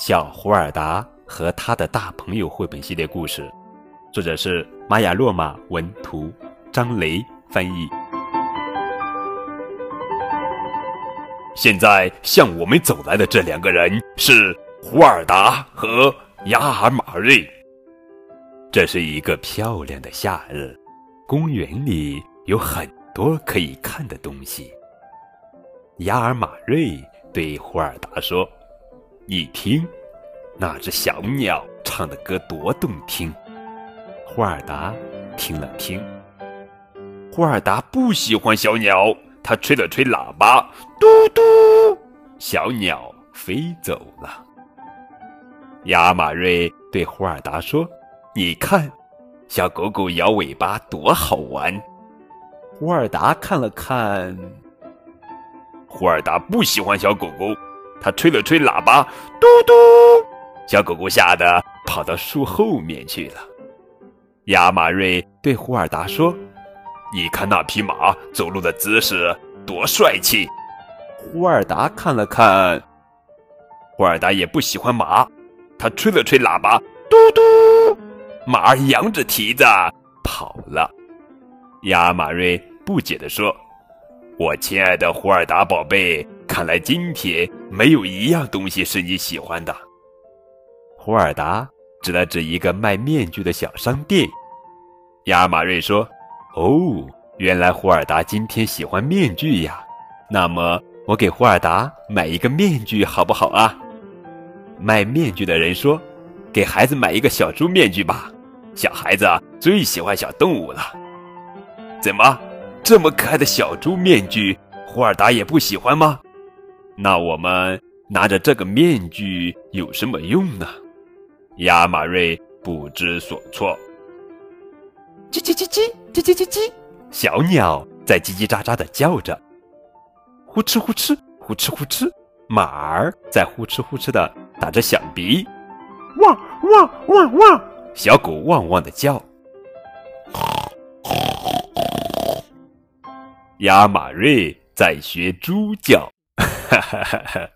小胡尔达和他的大朋友绘本系列故事，作者是玛雅洛玛文图，张雷翻译。现在向我们走来的这两个人是胡尔达和雅尔马瑞。这是一个漂亮的夏日，公园里有很多可以看的东西。雅尔马瑞对胡尔达说。你听，那只小鸟唱的歌多动听。霍尔达听了听，霍尔达不喜欢小鸟，他吹了吹喇叭，嘟嘟，小鸟飞走了。亚马瑞对霍尔达说：“你看，小狗狗摇尾巴多好玩。”霍尔达看了看，霍尔达不喜欢小狗狗。他吹了吹喇叭，嘟嘟，小狗狗吓得跑到树后面去了。亚马瑞对胡尔达说：“你看那匹马走路的姿势多帅气。”胡尔达看了看，胡尔达也不喜欢马，他吹了吹喇叭，嘟嘟，马儿扬着蹄子跑了。亚马瑞不解地说：“我亲爱的胡尔达宝贝。”看来今天没有一样东西是你喜欢的。胡尔达指了指一个卖面具的小商店。亚马瑞说：“哦，原来胡尔达今天喜欢面具呀。那么我给胡尔达买一个面具好不好啊？”卖面具的人说：“给孩子买一个小猪面具吧，小孩子最喜欢小动物了。”怎么，这么可爱的小猪面具，胡尔达也不喜欢吗？那我们拿着这个面具有什么用呢？亚马瑞不知所措。叽叽叽叽叽叽叽叽，小鸟在叽叽喳喳的叫着。呼哧呼哧呼哧呼哧，马儿在呼哧呼哧的打着响鼻。汪汪汪汪，小狗汪汪的叫。亚马瑞在学猪叫。哈哈哈哈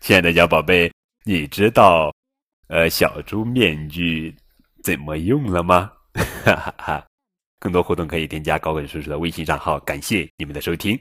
亲爱的小宝贝，你知道，呃，小猪面具怎么用了吗？哈哈哈！更多活动可以添加高伟叔叔的微信账号。感谢你们的收听。